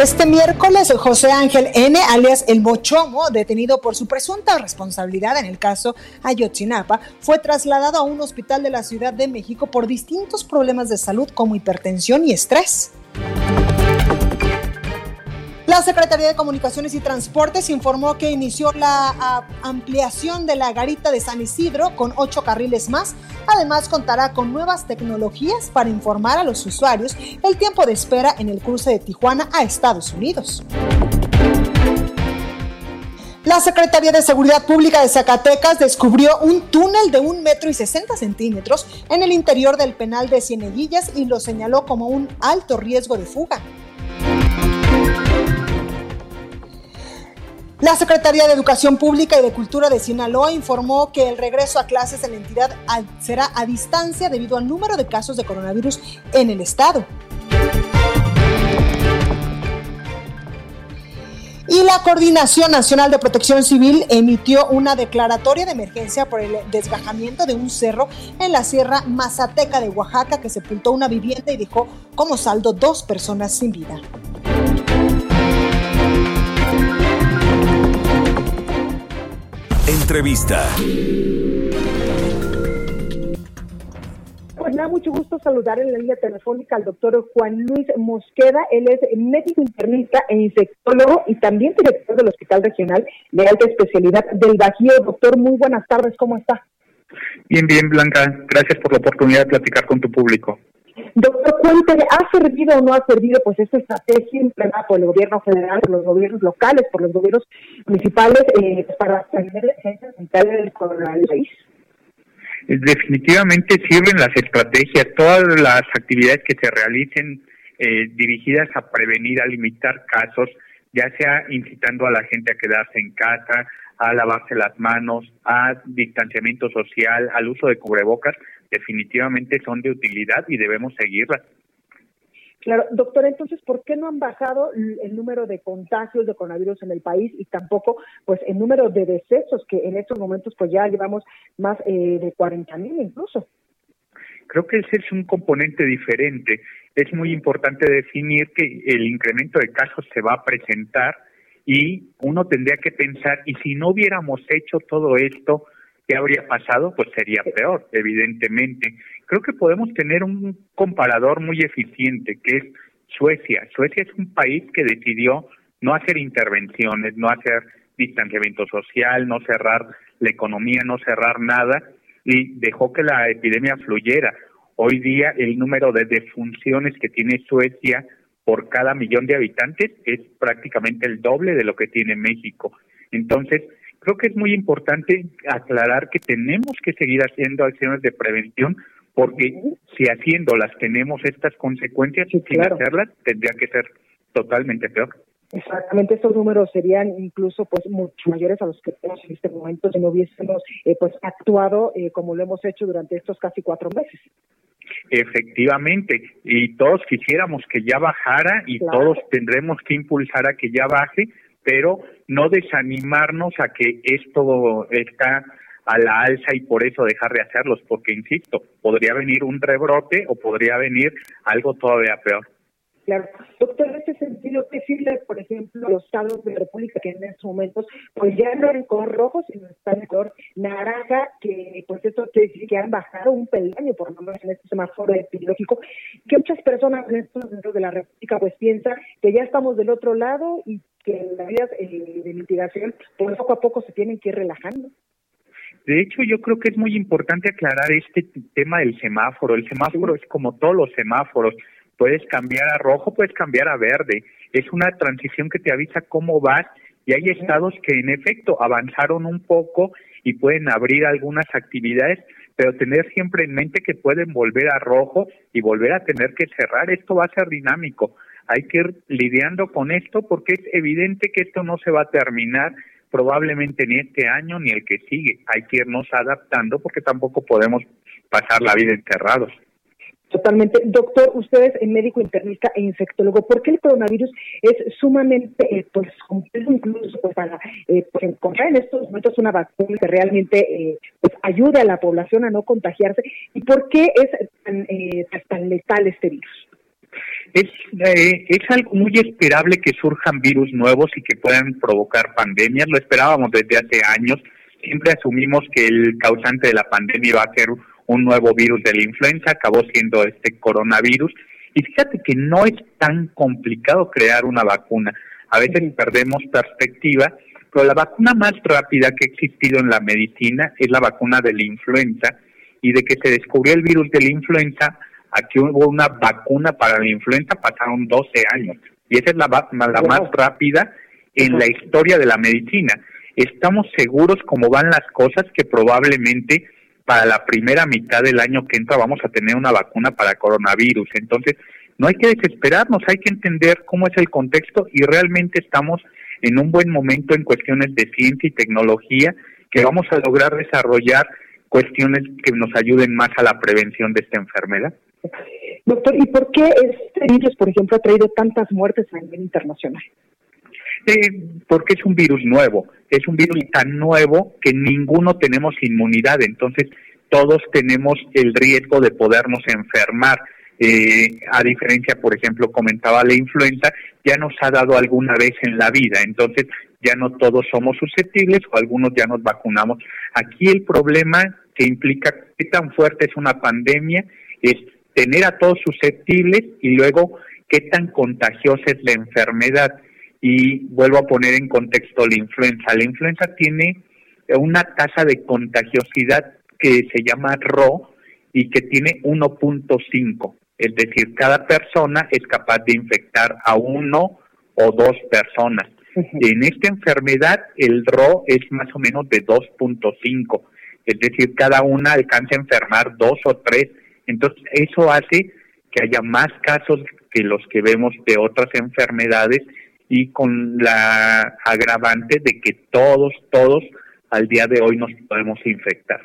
Este miércoles, José Ángel N., alias El Mochomo, detenido por su presunta responsabilidad en el caso Ayotzinapa, fue trasladado a un hospital de la Ciudad de México por distintos problemas de salud como hipertensión y estrés. La Secretaría de Comunicaciones y Transportes informó que inició la ampliación de la garita de San Isidro con ocho carriles más. Además, contará con nuevas tecnologías para informar a los usuarios el tiempo de espera en el cruce de Tijuana a Estados Unidos. La Secretaría de Seguridad Pública de Zacatecas descubrió un túnel de un metro y sesenta centímetros en el interior del penal de Cieneguillas y lo señaló como un alto riesgo de fuga. La Secretaría de Educación Pública y de Cultura de Sinaloa informó que el regreso a clases en la entidad será a distancia debido al número de casos de coronavirus en el estado. Y la Coordinación Nacional de Protección Civil emitió una declaratoria de emergencia por el desgajamiento de un cerro en la Sierra Mazateca de Oaxaca que sepultó una vivienda y dejó como saldo dos personas sin vida. Entrevista. Pues nada, mucho gusto saludar en la línea telefónica al doctor Juan Luis Mosqueda. Él es médico internista e infectólogo y también director del Hospital Regional de Alta Especialidad del Bajío. Doctor, muy buenas tardes, ¿cómo está? Bien, bien, Blanca. Gracias por la oportunidad de platicar con tu público. Doctor, cuénteme, ¿ha servido o no ha servido pues esta estrategia implementada por el gobierno federal, por los gobiernos locales, por los gobiernos municipales eh, para atender la emergencia sanitaria del coronavirus? Definitivamente sirven las estrategias, todas las actividades que se realicen eh, dirigidas a prevenir, a limitar casos, ya sea incitando a la gente a quedarse en casa, a lavarse las manos, a distanciamiento social, al uso de cubrebocas, definitivamente son de utilidad y debemos seguirlas. Claro, doctor, entonces, ¿por qué no han bajado el número de contagios de coronavirus en el país y tampoco, pues, el número de decesos que en estos momentos, pues, ya llevamos más eh, de 40 mil incluso? Creo que ese es un componente diferente. Es muy importante definir que el incremento de casos se va a presentar y uno tendría que pensar, y si no hubiéramos hecho todo esto, ¿Qué habría pasado? Pues sería peor, evidentemente. Creo que podemos tener un comparador muy eficiente, que es Suecia. Suecia es un país que decidió no hacer intervenciones, no hacer distanciamiento social, no cerrar la economía, no cerrar nada, y dejó que la epidemia fluyera. Hoy día el número de defunciones que tiene Suecia por cada millón de habitantes es prácticamente el doble de lo que tiene México. Entonces, creo que es muy importante aclarar que tenemos que seguir haciendo acciones de prevención porque si haciéndolas tenemos estas consecuencias, sin hacerlas tendría que ser totalmente peor. Exactamente, estos números serían incluso pues mucho mayores a los que tenemos en este momento si no hubiésemos eh, pues actuado eh, como lo hemos hecho durante estos casi cuatro meses. Efectivamente, y todos quisiéramos que ya bajara y todos tendremos que impulsar a que ya baje, pero no desanimarnos a que esto está a la alza y por eso dejar de hacerlos, porque insisto, podría venir un rebrote o podría venir algo todavía peor. Claro. Doctor, en ese sentido, decirle, por ejemplo, los estados de la República que en estos momentos, pues ya no en color rojo, sino están en color naranja, que pues esto quiere decir que han bajado un peldaño, por lo menos en este semáforo epidemiológico, que muchas personas en estos momentos de la República pues piensan que ya estamos del otro lado y que las medidas eh, de mitigación, pues poco a poco se tienen que ir relajando. De hecho, yo creo que es muy importante aclarar este tema del semáforo. El semáforo es como todos los semáforos. Puedes cambiar a rojo, puedes cambiar a verde. Es una transición que te avisa cómo vas y hay estados que en efecto avanzaron un poco y pueden abrir algunas actividades, pero tener siempre en mente que pueden volver a rojo y volver a tener que cerrar. Esto va a ser dinámico. Hay que ir lidiando con esto porque es evidente que esto no se va a terminar probablemente ni este año ni el que sigue. Hay que irnos adaptando porque tampoco podemos pasar la vida encerrados. Totalmente. Doctor, usted es médico internista e infectólogo. ¿Por qué el coronavirus es sumamente eh, pues, complejo incluso pues, para eh, pues, encontrar en estos momentos una vacuna que realmente eh, pues, ayude a la población a no contagiarse? ¿Y por qué es tan, eh, tan letal este virus? Es, eh, es algo muy esperable que surjan virus nuevos y que puedan provocar pandemias. Lo esperábamos desde hace años. Siempre asumimos que el causante de la pandemia iba a ser un nuevo virus de la influenza, acabó siendo este coronavirus. Y fíjate que no es tan complicado crear una vacuna. A veces perdemos perspectiva, pero la vacuna más rápida que ha existido en la medicina es la vacuna de la influenza. Y de que se descubrió el virus de la influenza, aquí hubo una vacuna para la influenza, pasaron 12 años. Y esa es la, la más rápida en la historia de la medicina. Estamos seguros cómo van las cosas que probablemente para la primera mitad del año que entra vamos a tener una vacuna para coronavirus. Entonces, no hay que desesperarnos, hay que entender cómo es el contexto y realmente estamos en un buen momento en cuestiones de ciencia y tecnología que vamos a lograr desarrollar cuestiones que nos ayuden más a la prevención de esta enfermedad. Doctor, ¿y por qué este virus, por ejemplo, ha traído tantas muertes a nivel internacional? Eh, porque es un virus nuevo, es un virus tan nuevo que ninguno tenemos inmunidad, entonces todos tenemos el riesgo de podernos enfermar. Eh, a diferencia, por ejemplo, comentaba la influenza, ya nos ha dado alguna vez en la vida, entonces ya no todos somos susceptibles o algunos ya nos vacunamos. Aquí el problema que implica qué tan fuerte es una pandemia es tener a todos susceptibles y luego qué tan contagiosa es la enfermedad. Y vuelvo a poner en contexto la influenza. La influenza tiene una tasa de contagiosidad que se llama RO y que tiene 1.5. Es decir, cada persona es capaz de infectar a uno o dos personas. En esta enfermedad el RO es más o menos de 2.5. Es decir, cada una alcanza a enfermar dos o tres entonces, eso hace que haya más casos que los que vemos de otras enfermedades y con la agravante de que todos, todos al día de hoy nos podemos infectar.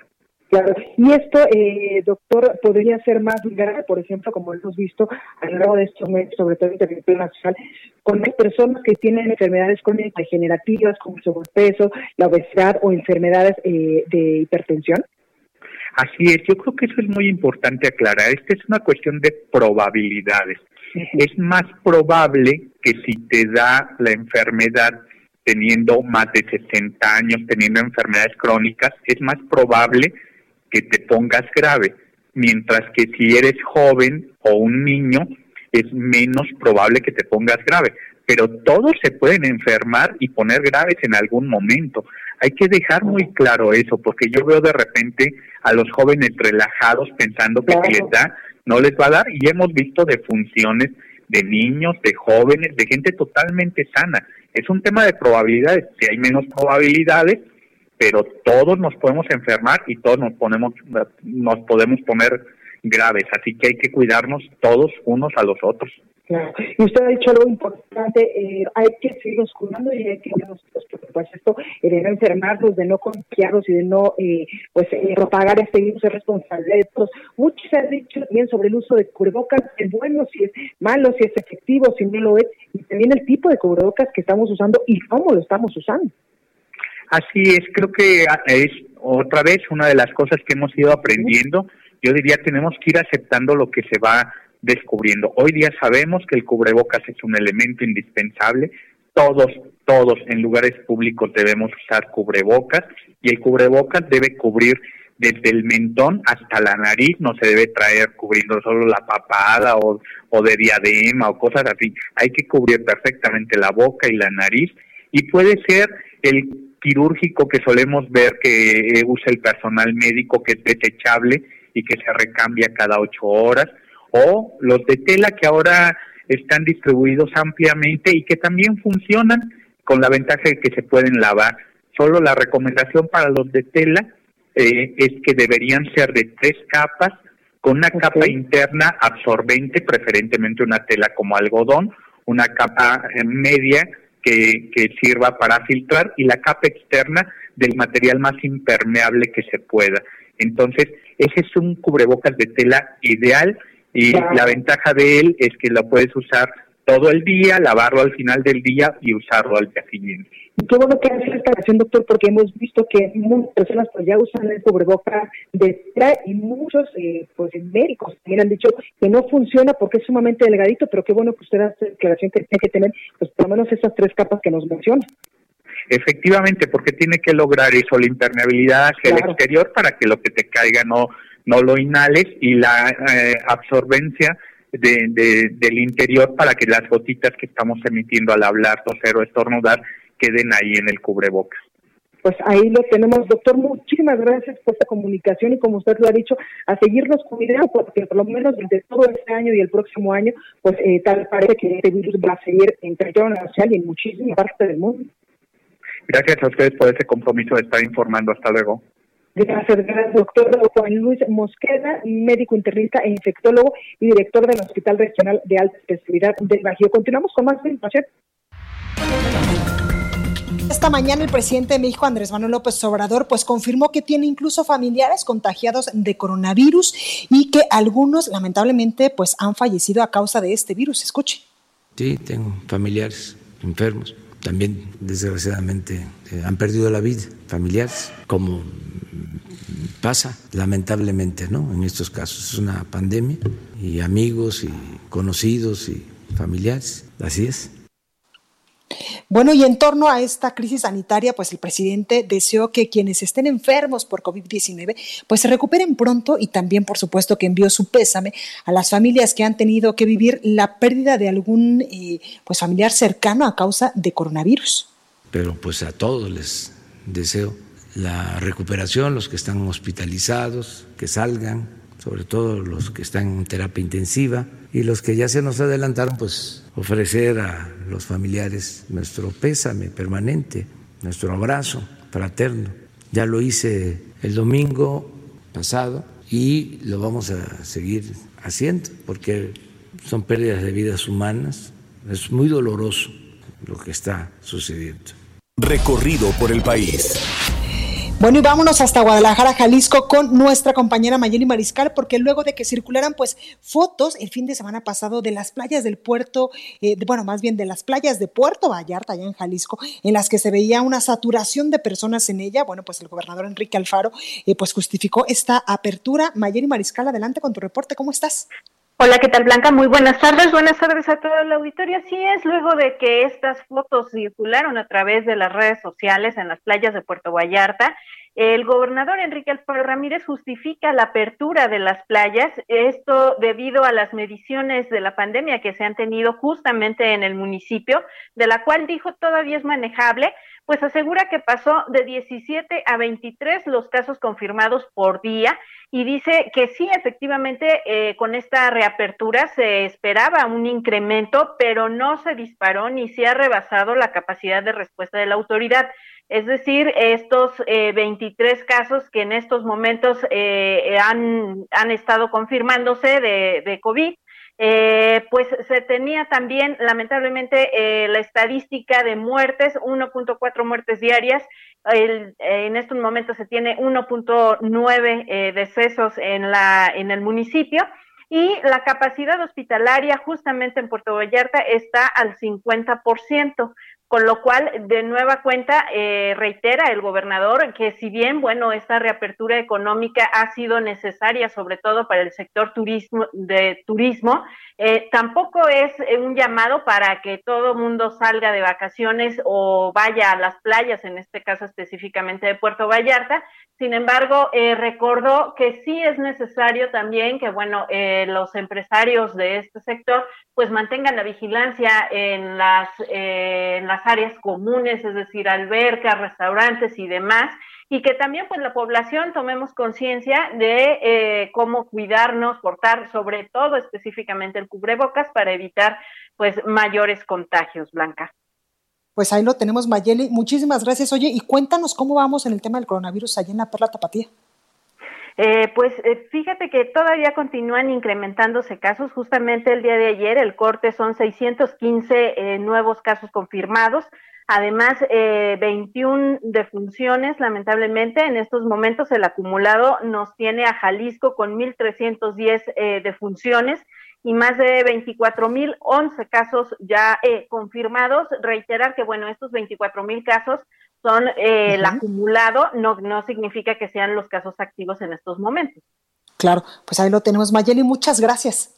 Claro, y esto, eh, doctor, podría ser más grave, por ejemplo, como hemos visto a lo largo de estos meses, sobre todo en territorio nacional, con personas que tienen enfermedades crónicas degenerativas como el sobrepeso, la obesidad o enfermedades eh, de hipertensión. Así es, yo creo que eso es muy importante aclarar. Esta es una cuestión de probabilidades. Es más probable que si te da la enfermedad teniendo más de 60 años, teniendo enfermedades crónicas, es más probable que te pongas grave, mientras que si eres joven o un niño, es menos probable que te pongas grave. Pero todos se pueden enfermar y poner graves en algún momento. Hay que dejar muy claro eso, porque yo veo de repente a los jóvenes relajados pensando que si les da, no les va a dar, y hemos visto defunciones de niños, de jóvenes, de gente totalmente sana. Es un tema de probabilidades, si hay menos probabilidades, pero todos nos podemos enfermar y todos nos ponemos nos podemos poner graves, así que hay que cuidarnos todos unos a los otros. Y usted ha dicho algo importante, eh, hay que seguirnos cuidando y hay que cuidarnos pues esto eh, de no enfermarnos, de no confiarnos y de no eh, pues eh, propagar este virus es responsabilidad de todos. Mucho se ha dicho también sobre el uso de cubrebocas, es bueno, si es malo, si es efectivo, si no lo es, y también el tipo de cubrebocas que estamos usando y cómo lo estamos usando. Así es, creo que es otra vez una de las cosas que hemos ido aprendiendo. Yo diría tenemos que ir aceptando lo que se va descubriendo. Hoy día sabemos que el cubrebocas es un elemento indispensable. Todos, todos en lugares públicos debemos usar cubrebocas y el cubrebocas debe cubrir desde el mentón hasta la nariz, no se debe traer cubriendo solo la papada o, o de diadema o cosas así. Hay que cubrir perfectamente la boca y la nariz y puede ser el quirúrgico que solemos ver que usa el personal médico, que es desechable y que se recambia cada ocho horas, o los de tela que ahora están distribuidos ampliamente y que también funcionan con la ventaja de que se pueden lavar. Solo la recomendación para los de tela eh, es que deberían ser de tres capas, con una capa interna absorbente, preferentemente una tela como algodón, una capa eh, media que, que sirva para filtrar y la capa externa del material más impermeable que se pueda. Entonces, ese es un cubrebocas de tela ideal y la ventaja de él es que lo puedes usar todo el día, lavarlo al final del día y usarlo al día siguiente. Y qué bueno que hace esta acción, doctor, porque hemos visto que muchas personas pues ya usan el cubreboca de tela y muchos eh, pues médicos también han dicho que no funciona porque es sumamente delgadito, pero qué bueno que usted hace declaración que tiene que tener pues por lo menos esas tres capas que nos menciona. Efectivamente, porque tiene que lograr eso, la impermeabilidad hacia el exterior para que lo que te caiga no, no lo inhales y la eh, absorbencia de, del interior para que las gotitas que estamos emitiendo al hablar, toser o estornudar queden ahí en el cubrebocas. Pues ahí lo tenemos, doctor. Muchísimas gracias por esta comunicación y como usted lo ha dicho, a seguirnos cuidando porque por lo menos durante todo este año y el próximo año, pues eh, tal parece que este virus va a seguir en territorio nacional y en muchísimas partes del mundo. Gracias a ustedes por ese compromiso de estar informando. Hasta luego. Gracias, gracias, doctor Juan Luis Mosqueda, médico internista e infectólogo y director del Hospital Regional de Alta Especialidad del Bajío. Continuamos con más información. Esta mañana el presidente de México, Andrés Manuel López Obrador, pues confirmó que tiene incluso familiares contagiados de coronavirus y que algunos lamentablemente pues han fallecido a causa de este virus. Escuche. Sí, tengo familiares enfermos también desgraciadamente eh, han perdido la vida, familiares, como pasa lamentablemente ¿no? en estos casos. Es una pandemia y amigos y conocidos y familiares, así es. Bueno, y en torno a esta crisis sanitaria, pues el presidente deseó que quienes estén enfermos por COVID-19 pues se recuperen pronto y también, por supuesto, que envió su pésame a las familias que han tenido que vivir la pérdida de algún eh, pues familiar cercano a causa de coronavirus. Pero pues a todos les deseo la recuperación, los que están hospitalizados, que salgan, sobre todo los que están en terapia intensiva y los que ya se nos adelantaron, pues ofrecer a los familiares nuestro pésame permanente, nuestro abrazo fraterno. Ya lo hice el domingo pasado y lo vamos a seguir haciendo porque son pérdidas de vidas humanas. Es muy doloroso lo que está sucediendo. Recorrido por el país. Bueno, y vámonos hasta Guadalajara, Jalisco, con nuestra compañera Mayeli Mariscal, porque luego de que circularan pues fotos el fin de semana pasado de las playas del puerto, eh, bueno, más bien de las playas de Puerto Vallarta, allá en Jalisco, en las que se veía una saturación de personas en ella, bueno, pues el gobernador Enrique Alfaro eh, pues justificó esta apertura. Mayeli Mariscal, adelante con tu reporte, ¿cómo estás? Hola, ¿qué tal Blanca? Muy buenas tardes, buenas tardes a todo el auditorio. Así es, luego de que estas fotos circularon a través de las redes sociales en las playas de Puerto Vallarta, el gobernador Enrique Alfaro Ramírez justifica la apertura de las playas, esto debido a las mediciones de la pandemia que se han tenido justamente en el municipio, de la cual dijo todavía es manejable, pues asegura que pasó de 17 a 23 los casos confirmados por día y dice que sí, efectivamente, eh, con esta reapertura se esperaba un incremento, pero no se disparó ni se ha rebasado la capacidad de respuesta de la autoridad. Es decir, estos eh, 23 casos que en estos momentos eh, han, han, estado confirmándose de, COVID, eh, pues se tenía también lamentablemente eh, la estadística de muertes, 1.4 muertes diarias. En estos momentos se tiene 1.9 eh, decesos en, la, en el municipio y la capacidad hospitalaria justamente en Puerto Vallarta está al 50%. Con lo cual, de nueva cuenta, eh, reitera el gobernador que si bien, bueno, esta reapertura económica ha sido necesaria, sobre todo para el sector turismo, de turismo, eh, tampoco es un llamado para que todo mundo salga de vacaciones o vaya a las playas, en este caso específicamente de Puerto Vallarta, Sin embargo, eh, recordó que sí es necesario también que, bueno, eh, los empresarios de este sector pues mantengan la vigilancia en las, eh, en las áreas comunes, es decir, albercas, restaurantes y demás, y que también pues la población tomemos conciencia de eh, cómo cuidarnos, portar sobre todo específicamente el cubrebocas para evitar pues mayores contagios, Blanca. Pues ahí lo tenemos, Mayeli. Muchísimas gracias. Oye, y cuéntanos cómo vamos en el tema del coronavirus allá en la Perla Tapatía. Eh, pues eh, fíjate que todavía continúan incrementándose casos. Justamente el día de ayer el corte son 615 eh, nuevos casos confirmados. Además, eh, 21 defunciones, lamentablemente. En estos momentos el acumulado nos tiene a Jalisco con 1.310 eh, defunciones y más de 24.011 casos ya eh, confirmados. Reiterar que, bueno, estos 24.000 casos son eh, el acumulado, no, no significa que sean los casos activos en estos momentos. Claro, pues ahí lo tenemos. Mayeli, muchas gracias.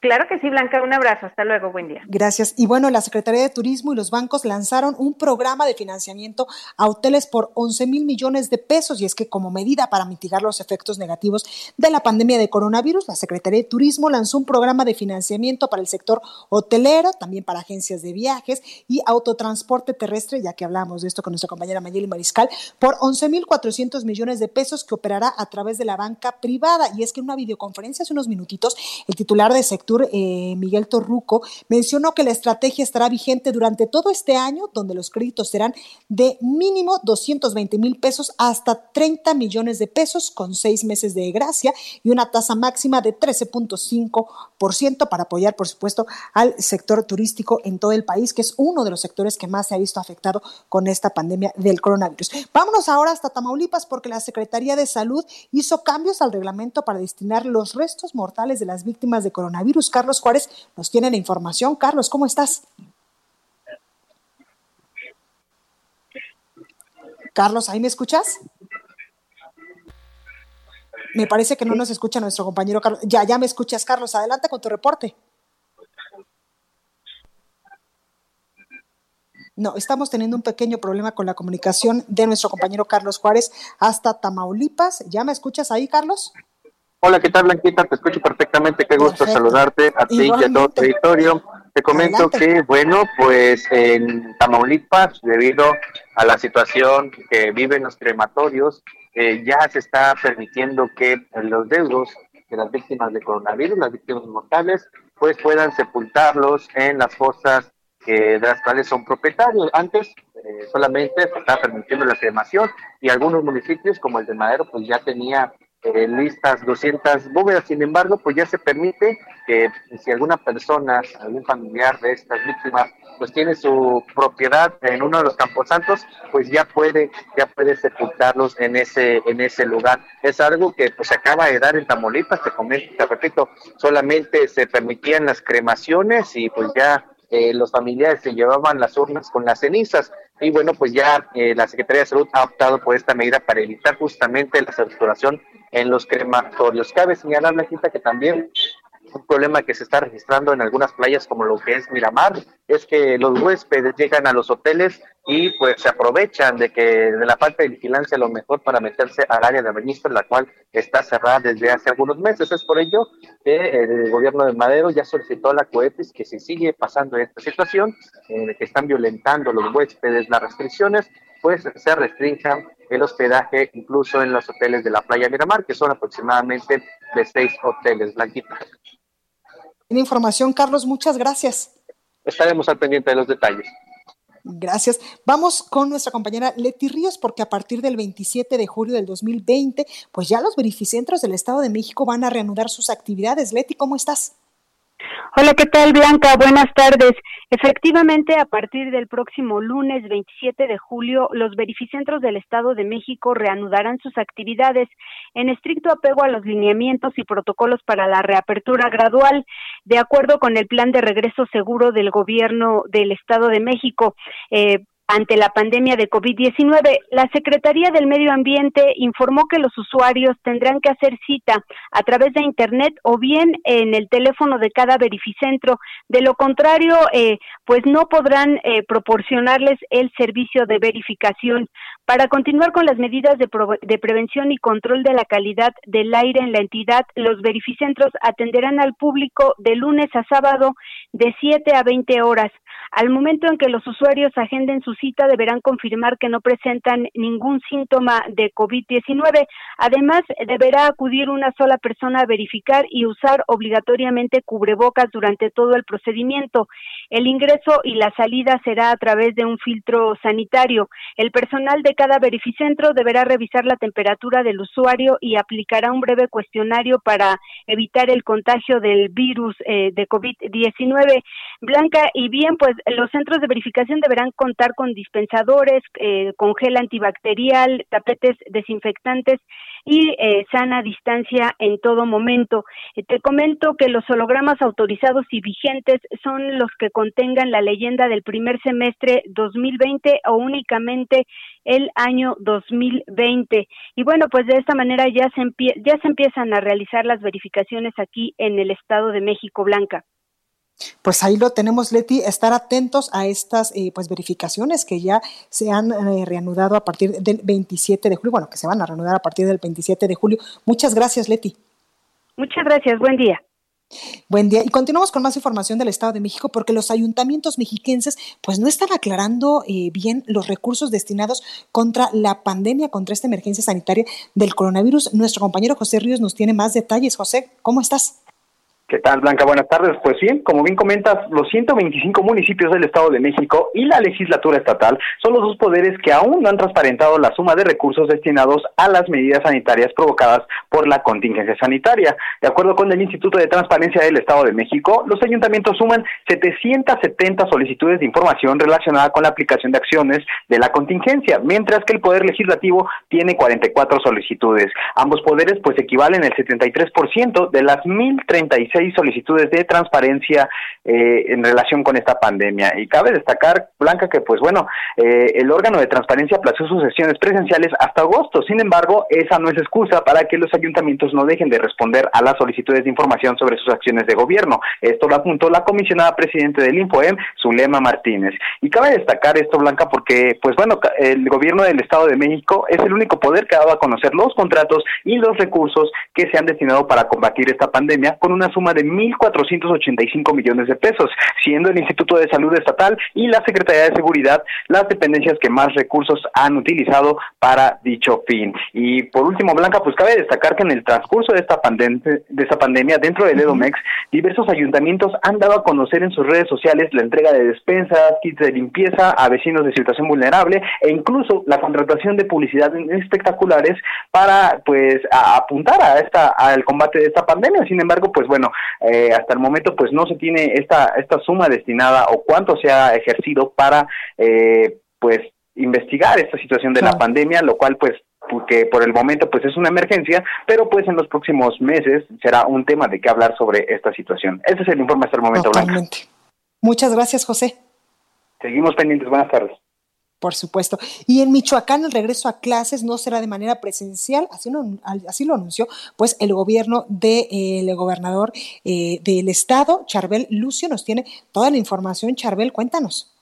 Claro que sí, Blanca, un abrazo, hasta luego, buen día. Gracias. Y bueno, la Secretaría de Turismo y los bancos lanzaron un programa de financiamiento a hoteles por 11 mil millones de pesos y es que como medida para mitigar los efectos negativos de la pandemia de coronavirus, la Secretaría de Turismo lanzó un programa de financiamiento para el sector hotelero, también para agencias de viajes y autotransporte terrestre, ya que hablamos de esto con nuestra compañera Mayeli Mariscal, por 11 mil 400 millones de pesos que operará a través de la banca privada. Y es que en una videoconferencia hace unos minutitos, el titular de sector eh, Miguel Torruco, mencionó que la estrategia estará vigente durante todo este año, donde los créditos serán de mínimo 220 mil pesos hasta 30 millones de pesos con seis meses de gracia y una tasa máxima de 13.5% para apoyar, por supuesto, al sector turístico en todo el país, que es uno de los sectores que más se ha visto afectado con esta pandemia del coronavirus. Vámonos ahora hasta Tamaulipas porque la Secretaría de Salud hizo cambios al reglamento para destinar los restos mortales de las víctimas de coronavirus Carlos Juárez nos tiene la información. Carlos, ¿cómo estás? Carlos, ¿ahí me escuchas? Me parece que no nos escucha nuestro compañero Carlos. Ya, ya me escuchas, Carlos. Adelante con tu reporte. No, estamos teniendo un pequeño problema con la comunicación de nuestro compañero Carlos Juárez hasta Tamaulipas. ¿Ya me escuchas ahí, Carlos? Hola, ¿qué tal, Blanquita? Te escucho perfectamente. Qué gusto Perfecto. saludarte a ti y a todo el territorio. Te comento Adelante. que, bueno, pues en Tamaulipas, debido a la situación que viven los crematorios, eh, ya se está permitiendo que los deudos de las víctimas de coronavirus, las víctimas mortales, pues puedan sepultarlos en las fosas que, de las cuales son propietarios. Antes eh, solamente se estaba permitiendo la cremación y algunos municipios, como el de Madero, pues ya tenía eh, listas 200 bóvedas. Sin embargo, pues ya se permite que si alguna persona, algún familiar de estas víctimas, pues tiene su propiedad en uno de los camposantos, pues ya puede, ya puede sepultarlos en ese, en ese lugar. Es algo que pues se acaba de dar en Tamaulipas, te comento, te repito, solamente se permitían las cremaciones y pues ya eh, los familiares se llevaban las urnas con las cenizas. Y bueno, pues ya eh, la Secretaría de Salud ha optado por esta medida para evitar justamente la saturación en los crematorios. Cabe señalar, Blanquita, que también un problema que se está registrando en algunas playas como lo que es Miramar es que los huéspedes llegan a los hoteles y pues se aprovechan de que de la falta de vigilancia a lo mejor para meterse al área de registro, la cual está cerrada desde hace algunos meses. Es por ello que el gobierno de Madero ya solicitó a la COEPIS que si sigue pasando esta situación, en que están violentando los huéspedes las restricciones, pues se restrinjan el hospedaje incluso en los hoteles de la playa Miramar, que son aproximadamente de seis hoteles, Blanquita. Tiene información, Carlos, muchas gracias. Estaremos al pendiente de los detalles. Gracias. Vamos con nuestra compañera Leti Ríos, porque a partir del 27 de julio del 2020, pues ya los verificentros del Estado de México van a reanudar sus actividades. Leti, ¿cómo estás? Hola, ¿qué tal, Blanca? Buenas tardes. Efectivamente, a partir del próximo lunes 27 de julio, los verificentros del Estado de México reanudarán sus actividades en estricto apego a los lineamientos y protocolos para la reapertura gradual, de acuerdo con el plan de regreso seguro del gobierno del Estado de México. Eh, ante la pandemia de COVID-19. La Secretaría del Medio Ambiente informó que los usuarios tendrán que hacer cita a través de Internet o bien en el teléfono de cada verificentro. De lo contrario, eh, pues no podrán eh, proporcionarles el servicio de verificación. Para continuar con las medidas de, de prevención y control de la calidad del aire en la entidad, los verificentros atenderán al público de lunes a sábado de 7 a 20 horas. Al momento en que los usuarios agenden su cita, deberán confirmar que no presentan ningún síntoma de COVID-19. Además, deberá acudir una sola persona a verificar y usar obligatoriamente cubrebocas durante todo el procedimiento. El ingreso y la salida será a través de un filtro sanitario. El personal de cada verificentro deberá revisar la temperatura del usuario y aplicará un breve cuestionario para evitar el contagio del virus eh, de COVID-19. Blanca, y bien, pues los centros de verificación deberán contar con dispensadores, eh, con gel antibacterial, tapetes desinfectantes y eh, sana distancia en todo momento. Eh, te comento que los hologramas autorizados y vigentes son los que contengan la leyenda del primer semestre 2020 o únicamente el año 2020. Y bueno, pues de esta manera ya se, ya se empiezan a realizar las verificaciones aquí en el Estado de México Blanca. Pues ahí lo tenemos, Leti, estar atentos a estas eh, pues verificaciones que ya se han eh, reanudado a partir del 27 de julio, bueno, que se van a reanudar a partir del 27 de julio. Muchas gracias, Leti. Muchas gracias, buen día. Buen día. Y continuamos con más información del Estado de México porque los ayuntamientos mexiquenses pues no están aclarando eh, bien los recursos destinados contra la pandemia, contra esta emergencia sanitaria del coronavirus. Nuestro compañero José Ríos nos tiene más detalles. José, ¿cómo estás? ¿Qué tal, Blanca? Buenas tardes. Pues bien, como bien comentas, los 125 municipios del Estado de México y la legislatura estatal son los dos poderes que aún no han transparentado la suma de recursos destinados a las medidas sanitarias provocadas por la contingencia sanitaria. De acuerdo con el Instituto de Transparencia del Estado de México, los ayuntamientos suman 770 solicitudes de información relacionada con la aplicación de acciones de la contingencia, mientras que el Poder Legislativo tiene 44 solicitudes. Ambos poderes pues equivalen al 73% de las 1036 solicitudes de transparencia eh, en relación con esta pandemia. Y cabe destacar, Blanca, que pues bueno, eh, el órgano de transparencia aplazó sus sesiones presenciales hasta agosto. Sin embargo, esa no es excusa para que los ayuntamientos no dejen de responder a las solicitudes de información sobre sus acciones de gobierno. Esto lo apuntó la comisionada presidente del INFOEM, Zulema Martínez. Y cabe destacar esto, Blanca, porque pues bueno, el gobierno del Estado de México es el único poder que ha dado a conocer los contratos y los recursos que se han destinado para combatir esta pandemia con una suma de 1.485 millones de pesos, siendo el Instituto de Salud Estatal y la Secretaría de Seguridad las dependencias que más recursos han utilizado para dicho fin. Y por último, Blanca, pues cabe destacar que en el transcurso de esta, pandemia, de esta pandemia dentro del EDOMEX, diversos ayuntamientos han dado a conocer en sus redes sociales la entrega de despensas, kits de limpieza a vecinos de situación vulnerable e incluso la contratación de publicidad espectaculares para pues apuntar a esta al combate de esta pandemia. Sin embargo, pues bueno, eh, hasta el momento pues no se tiene esta, esta suma destinada o cuánto se ha ejercido para eh, pues investigar esta situación de la pandemia, lo cual pues porque por el momento pues es una emergencia, pero pues en los próximos meses será un tema de qué hablar sobre esta situación. Ese es el informe hasta el momento, Totalmente. Muchas gracias, José. Seguimos pendientes. Buenas tardes. Por supuesto. Y en Michoacán el regreso a clases no será de manera presencial, así lo, así lo anunció pues el gobierno del de, gobernador eh, del estado, Charbel Lucio, nos tiene toda la información. Charbel, cuéntanos.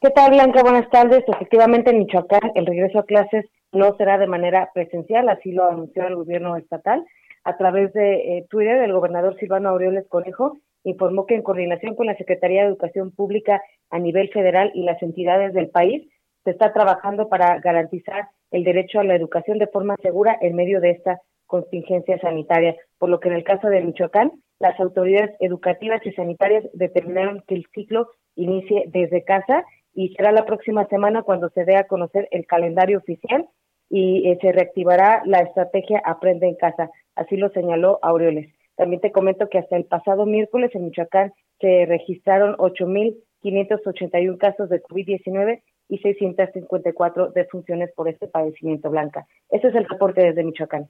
¿Qué tal, Blanca? Buenas tardes. Efectivamente, en Michoacán el regreso a clases no será de manera presencial, así lo anunció el gobierno estatal. A través de eh, Twitter, el gobernador Silvano Aureoles Conejo informó que en coordinación con la Secretaría de Educación Pública a nivel federal y las entidades del país, se está trabajando para garantizar el derecho a la educación de forma segura en medio de esta contingencia sanitaria, por lo que en el caso de Michoacán, las autoridades educativas y sanitarias determinaron que el ciclo inicie desde casa y será la próxima semana cuando se dé a conocer el calendario oficial y eh, se reactivará la estrategia Aprende en Casa. Así lo señaló Aureoles. También te comento que hasta el pasado miércoles en Michoacán se registraron 8.581 casos de COVID-19 y 654 defunciones por este padecimiento blanca. Ese es el reporte desde Michoacán.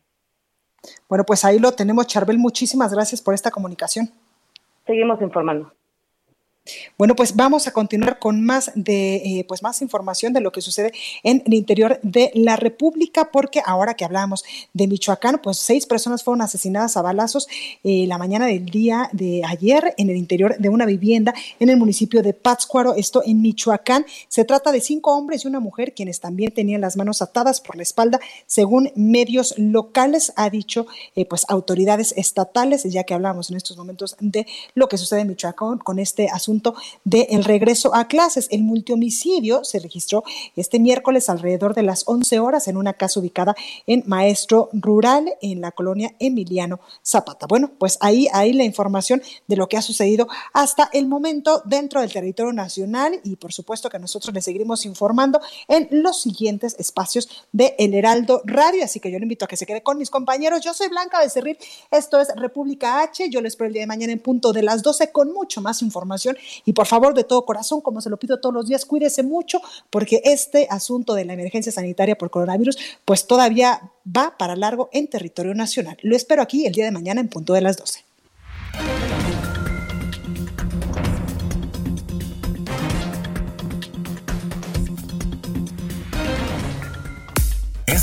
Bueno, pues ahí lo tenemos, Charbel. Muchísimas gracias por esta comunicación. Seguimos informando. Bueno, pues vamos a continuar con más de eh, pues más información de lo que sucede en el interior de la República, porque ahora que hablamos de Michoacán, pues seis personas fueron asesinadas a balazos eh, la mañana del día de ayer en el interior de una vivienda en el municipio de Pátzcuaro, esto en Michoacán. Se trata de cinco hombres y una mujer quienes también tenían las manos atadas por la espalda, según medios locales, ha dicho eh, pues autoridades estatales, ya que hablamos en estos momentos de lo que sucede en Michoacán con este asunto del regreso a clases. El multihomicidio se registró este miércoles alrededor de las 11 horas en una casa ubicada en Maestro Rural, en la colonia Emiliano Zapata. Bueno, pues ahí, ahí la información de lo que ha sucedido hasta el momento dentro del territorio nacional y por supuesto que nosotros le seguiremos informando en los siguientes espacios de El Heraldo Radio. Así que yo le invito a que se quede con mis compañeros. Yo soy Blanca Becerril, esto es República H. Yo les espero el día de mañana en punto de las 12 con mucho más información y por favor, de todo corazón, como se lo pido todos los días, cuídese mucho porque este asunto de la emergencia sanitaria por coronavirus, pues todavía va para largo en territorio nacional. Lo espero aquí el día de mañana en punto de las 12.